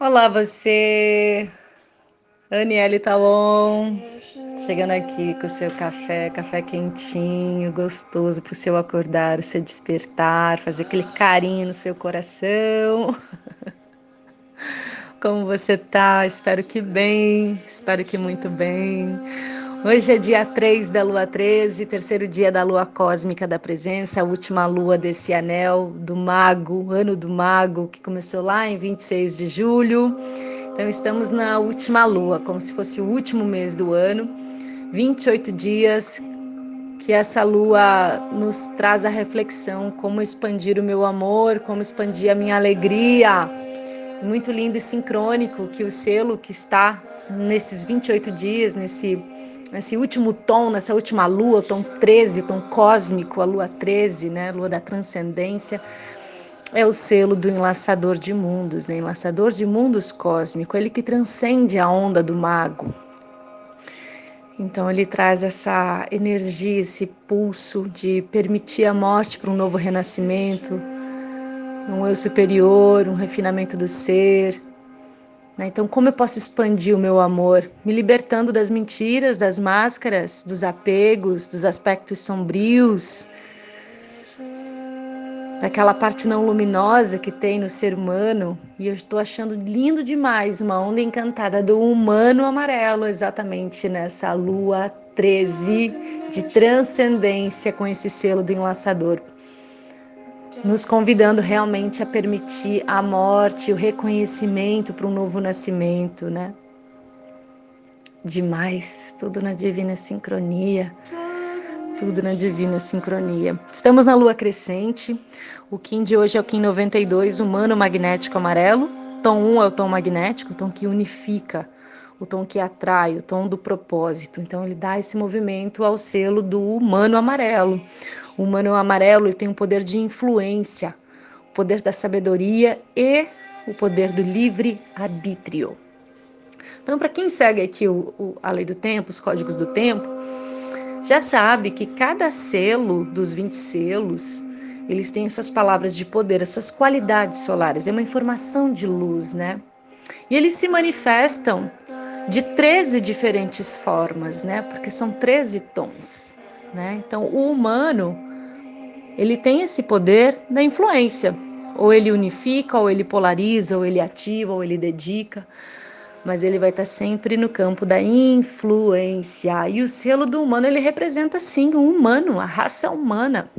Olá, você! Aniele Talon, chegando aqui com o seu café, café quentinho, gostoso para o seu acordar, o seu despertar, fazer aquele carinho no seu coração. Como você tá? Espero que bem, espero que muito bem. Hoje é dia 3 da lua 13, terceiro dia da lua cósmica da presença, a última lua desse anel do mago, ano do mago, que começou lá em 26 de julho. Então estamos na última lua, como se fosse o último mês do ano. 28 dias que essa lua nos traz a reflexão como expandir o meu amor, como expandir a minha alegria. Muito lindo e sincrônico que o selo que está nesses 28 dias, nesse nesse último tom, nessa última lua, tom 13, o tom cósmico, a lua 13, né, lua da transcendência, é o selo do enlaçador de mundos, né, enlaçador de mundos cósmico, ele que transcende a onda do mago. Então ele traz essa energia, esse pulso de permitir a morte para um novo renascimento, um eu superior, um refinamento do ser, né? Então, como eu posso expandir o meu amor? Me libertando das mentiras, das máscaras, dos apegos, dos aspectos sombrios, daquela parte não luminosa que tem no ser humano. E eu estou achando lindo demais uma onda encantada do humano amarelo, exatamente nessa lua 13 de transcendência com esse selo do enlaçador nos convidando realmente a permitir a morte, o reconhecimento para um novo nascimento, né? Demais, tudo na divina sincronia. Tudo na divina sincronia. Estamos na lua crescente. O Kim de hoje é o Kim 92, humano magnético amarelo. Tom 1 é o tom magnético, o tom que unifica, o tom que atrai, o tom do propósito. Então ele dá esse movimento ao selo do humano amarelo o humano amarelo tem um poder de influência, o poder da sabedoria e o poder do livre arbítrio. Então, para quem segue aqui o, o, a lei do tempo, os códigos do tempo, já sabe que cada selo dos 20 selos, eles têm suas palavras de poder, as suas qualidades solares, é uma informação de luz, né? E eles se manifestam de 13 diferentes formas, né? Porque são 13 tons, né? Então, o humano, ele tem esse poder da influência. Ou ele unifica, ou ele polariza, ou ele ativa, ou ele dedica. Mas ele vai estar sempre no campo da influência. E o selo do humano, ele representa sim o humano, a raça humana.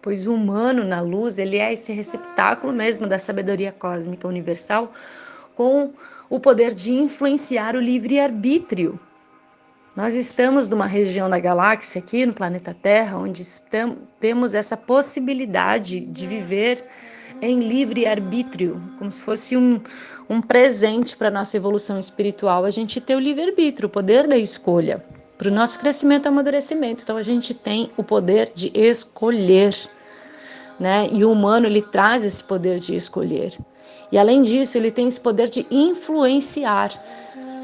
Pois o humano na luz, ele é esse receptáculo mesmo da sabedoria cósmica universal com o poder de influenciar o livre-arbítrio. Nós estamos numa região da galáxia aqui no planeta Terra onde estamos, temos essa possibilidade de viver em livre arbítrio, como se fosse um, um presente para a nossa evolução espiritual. A gente ter o livre arbítrio, o poder da escolha para o nosso crescimento e amadurecimento. Então a gente tem o poder de escolher, né? E o humano ele traz esse poder de escolher. E além disso, ele tem esse poder de influenciar.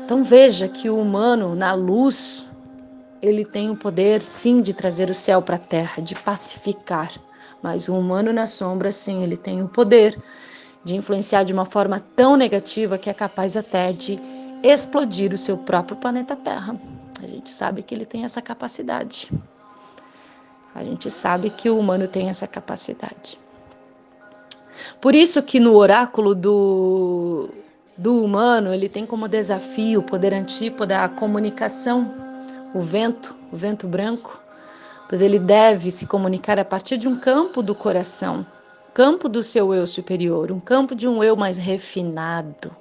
Então veja que o humano na luz, ele tem o poder sim de trazer o céu para a terra, de pacificar. Mas o humano na sombra, sim, ele tem o poder de influenciar de uma forma tão negativa que é capaz até de explodir o seu próprio planeta Terra. A gente sabe que ele tem essa capacidade. A gente sabe que o humano tem essa capacidade. Por isso que no oráculo do do humano, ele tem como desafio o poder antípoda a comunicação, o vento, o vento branco, pois ele deve se comunicar a partir de um campo do coração, campo do seu eu superior, um campo de um eu mais refinado.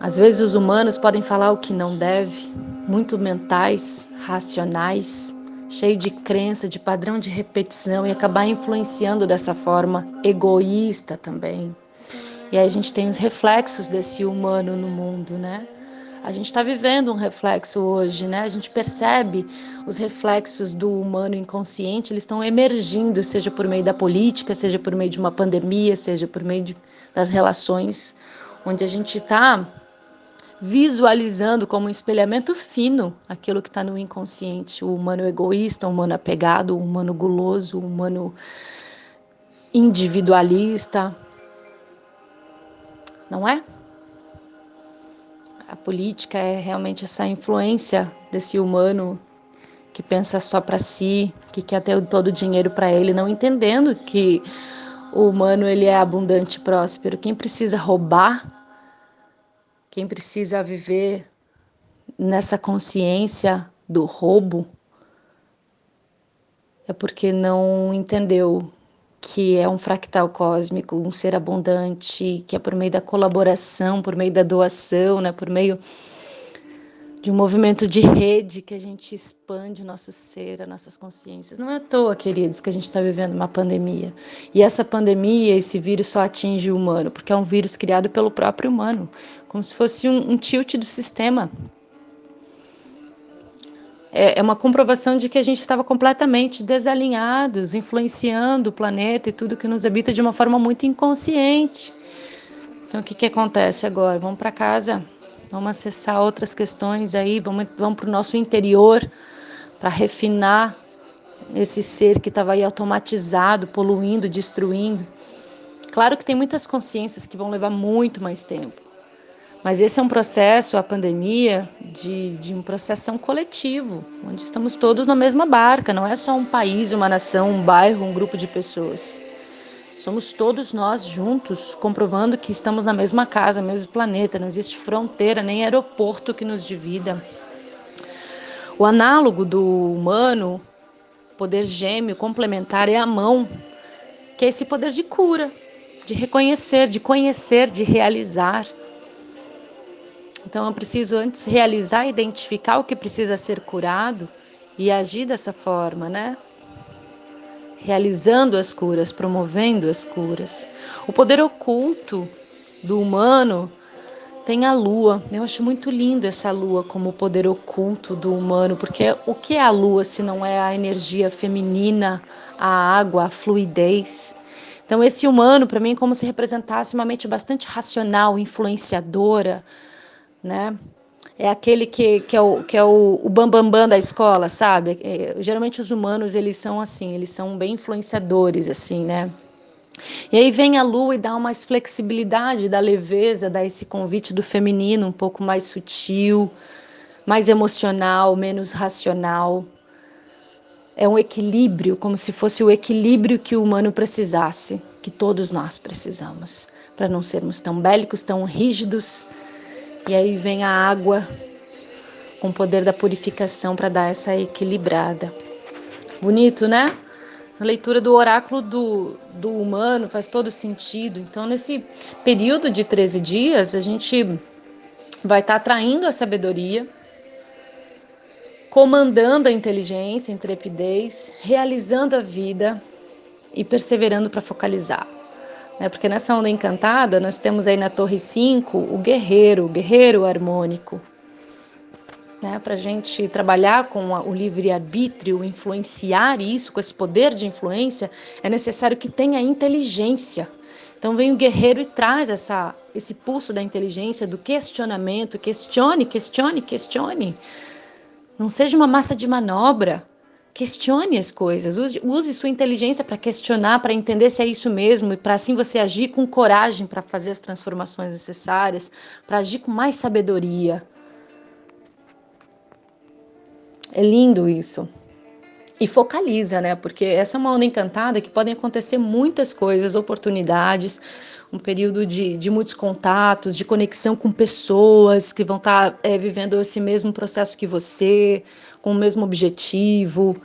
Às vezes os humanos podem falar o que não deve, muito mentais, racionais, cheio de crença, de padrão de repetição e acabar influenciando dessa forma egoísta também e aí a gente tem os reflexos desse humano no mundo, né? A gente está vivendo um reflexo hoje, né? A gente percebe os reflexos do humano inconsciente, eles estão emergindo, seja por meio da política, seja por meio de uma pandemia, seja por meio de, das relações, onde a gente está visualizando como um espelhamento fino aquilo que está no inconsciente, o humano egoísta, o humano apegado, o humano guloso, o humano individualista, não é? A política é realmente essa influência desse humano que pensa só para si, que quer ter todo o dinheiro para ele, não entendendo que o humano ele é abundante e próspero. Quem precisa roubar, quem precisa viver nessa consciência do roubo, é porque não entendeu que é um fractal cósmico, um ser abundante, que é por meio da colaboração, por meio da doação, né, por meio de um movimento de rede que a gente expande o nosso ser, as nossas consciências. Não é à toa, queridos, que a gente está vivendo uma pandemia. E essa pandemia, esse vírus só atinge o humano, porque é um vírus criado pelo próprio humano, como se fosse um, um tilt do sistema. É, é uma comprovação de que a gente estava completamente desalinhados, influenciando o planeta e tudo que nos habita de uma forma muito inconsciente. Então, o que, que acontece agora? Vamos para casa Vamos acessar outras questões aí, vamos, vamos para o nosso interior para refinar esse ser que estava aí automatizado, poluindo, destruindo. Claro que tem muitas consciências que vão levar muito mais tempo, mas esse é um processo, a pandemia, de, de um processo coletivo, onde estamos todos na mesma barca, não é só um país, uma nação, um bairro, um grupo de pessoas. Somos todos nós juntos, comprovando que estamos na mesma casa, mesmo planeta, não existe fronteira nem aeroporto que nos divida. O análogo do humano, poder gêmeo complementar, é a mão, que é esse poder de cura, de reconhecer, de conhecer, de realizar. Então eu preciso antes realizar, identificar o que precisa ser curado e agir dessa forma, né? realizando as curas, promovendo as curas. O poder oculto do humano tem a lua. Eu acho muito lindo essa lua como poder oculto do humano, porque o que é a lua se não é a energia feminina, a água, a fluidez? Então, esse humano, para mim, é como se representasse uma mente bastante racional, influenciadora, né? é aquele que, que é, o, que é o, o bambambam bam, bam da escola, sabe? É, geralmente os humanos, eles são assim, eles são bem influenciadores, assim, né? E aí vem a lua e dá mais flexibilidade, dá leveza, dá esse convite do feminino um pouco mais sutil, mais emocional, menos racional. É um equilíbrio, como se fosse o equilíbrio que o humano precisasse, que todos nós precisamos, para não sermos tão bélicos, tão rígidos, e aí vem a água com o poder da purificação para dar essa equilibrada. Bonito, né? A leitura do oráculo do, do humano faz todo sentido. Então, nesse período de 13 dias, a gente vai estar tá atraindo a sabedoria, comandando a inteligência, intrepidez, realizando a vida e perseverando para focalizar né? Porque nessa onda encantada nós temos aí na Torre 5 o guerreiro, o guerreiro harmônico. Né? Para a gente trabalhar com o livre-arbítrio, influenciar isso, com esse poder de influência, é necessário que tenha inteligência. Então vem o guerreiro e traz essa, esse pulso da inteligência, do questionamento. Questione, questione, questione. Não seja uma massa de manobra. Questione as coisas, use, use sua inteligência para questionar, para entender se é isso mesmo e para assim você agir com coragem para fazer as transformações necessárias, para agir com mais sabedoria. É lindo isso. E focaliza, né? Porque essa é uma onda encantada que podem acontecer muitas coisas, oportunidades, um período de, de muitos contatos, de conexão com pessoas que vão estar tá, é, vivendo esse mesmo processo que você, com o mesmo objetivo.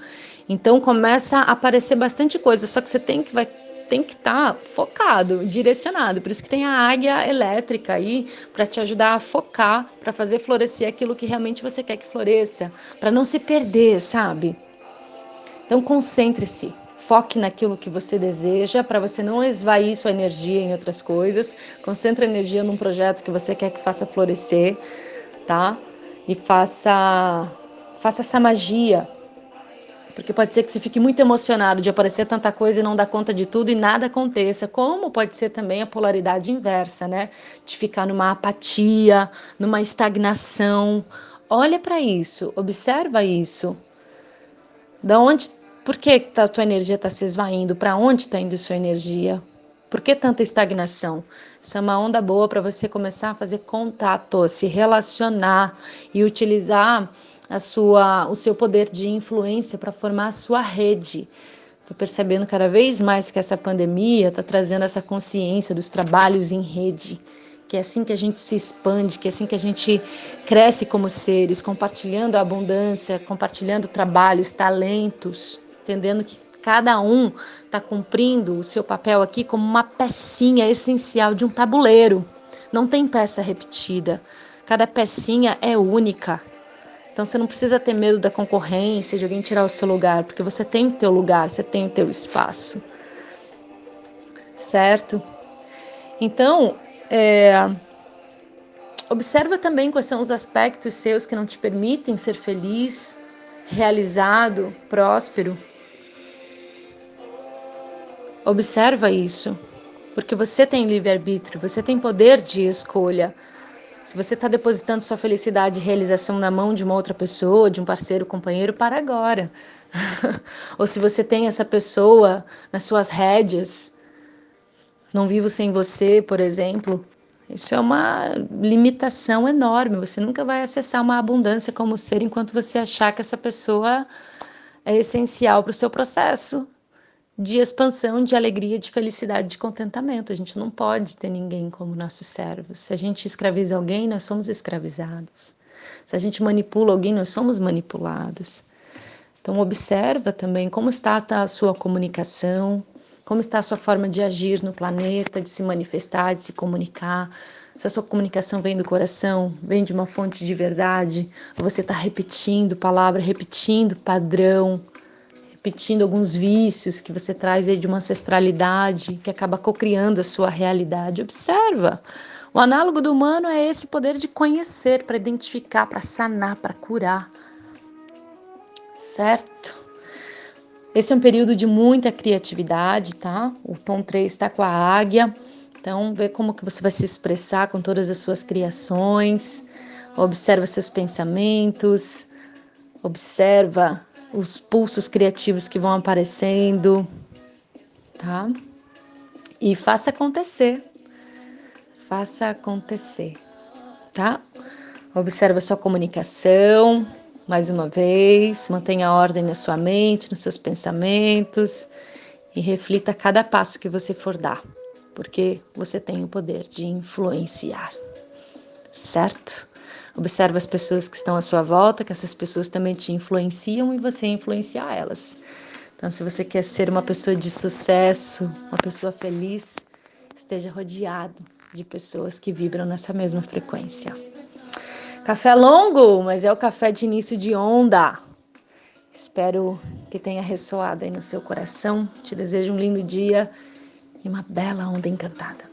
Então começa a aparecer bastante coisa, só que você tem que vai tem que estar tá focado, direcionado. Por isso que tem a águia elétrica aí para te ajudar a focar, para fazer florescer aquilo que realmente você quer que floresça, para não se perder, sabe? Então concentre-se, foque naquilo que você deseja, para você não esvair sua energia em outras coisas. Concentre a energia num projeto que você quer que faça florescer, tá? E faça Faça essa magia. Porque pode ser que você fique muito emocionado de aparecer tanta coisa e não dar conta de tudo e nada aconteça. Como pode ser também a polaridade inversa, né? De ficar numa apatia, numa estagnação. Olha para isso, observa isso. Da onde, por que a tua energia está se esvaindo? Para onde está indo sua energia? Por que tanta estagnação? Essa é uma onda boa para você começar a fazer contato, se relacionar e utilizar a sua, o seu poder de influência para formar a sua rede. Estou percebendo cada vez mais que essa pandemia está trazendo essa consciência dos trabalhos em rede, que é assim que a gente se expande, que é assim que a gente cresce como seres, compartilhando a abundância, compartilhando trabalhos, talentos, entendendo que cada um está cumprindo o seu papel aqui como uma pecinha essencial de um tabuleiro. Não tem peça repetida. Cada pecinha é única. Então você não precisa ter medo da concorrência, de alguém tirar o seu lugar, porque você tem o teu lugar, você tem o teu espaço. Certo? Então, é, observa também quais são os aspectos seus que não te permitem ser feliz, realizado, próspero. Observa isso, porque você tem livre-arbítrio, você tem poder de escolha. Se você está depositando sua felicidade e realização na mão de uma outra pessoa, de um parceiro, companheiro, para agora. Ou se você tem essa pessoa nas suas rédeas, não vivo sem você, por exemplo, isso é uma limitação enorme. Você nunca vai acessar uma abundância como ser enquanto você achar que essa pessoa é essencial para o seu processo de expansão, de alegria, de felicidade, de contentamento. A gente não pode ter ninguém como nosso servo. Se a gente escraviza alguém, nós somos escravizados. Se a gente manipula alguém, nós somos manipulados. Então observa também como está a sua comunicação, como está a sua forma de agir no planeta, de se manifestar, de se comunicar. Se a sua comunicação vem do coração, vem de uma fonte de verdade, você está repetindo palavra, repetindo padrão, repetindo alguns vícios que você traz de uma ancestralidade que acaba cocriando a sua realidade. Observa. O análogo do humano é esse poder de conhecer, para identificar, para sanar, para curar. Certo? Esse é um período de muita criatividade, tá? O tom 3 está com a águia. Então, vê como que você vai se expressar com todas as suas criações. Observa seus pensamentos. Observa os pulsos criativos que vão aparecendo, tá? E faça acontecer. Faça acontecer, tá? Observa sua comunicação, mais uma vez, mantenha ordem na sua mente, nos seus pensamentos e reflita cada passo que você for dar, porque você tem o poder de influenciar, certo? Observa as pessoas que estão à sua volta, que essas pessoas também te influenciam e você influenciar elas. Então, se você quer ser uma pessoa de sucesso, uma pessoa feliz, esteja rodeado de pessoas que vibram nessa mesma frequência. Café longo, mas é o café de início de onda. Espero que tenha ressoado aí no seu coração. Te desejo um lindo dia e uma bela onda encantada.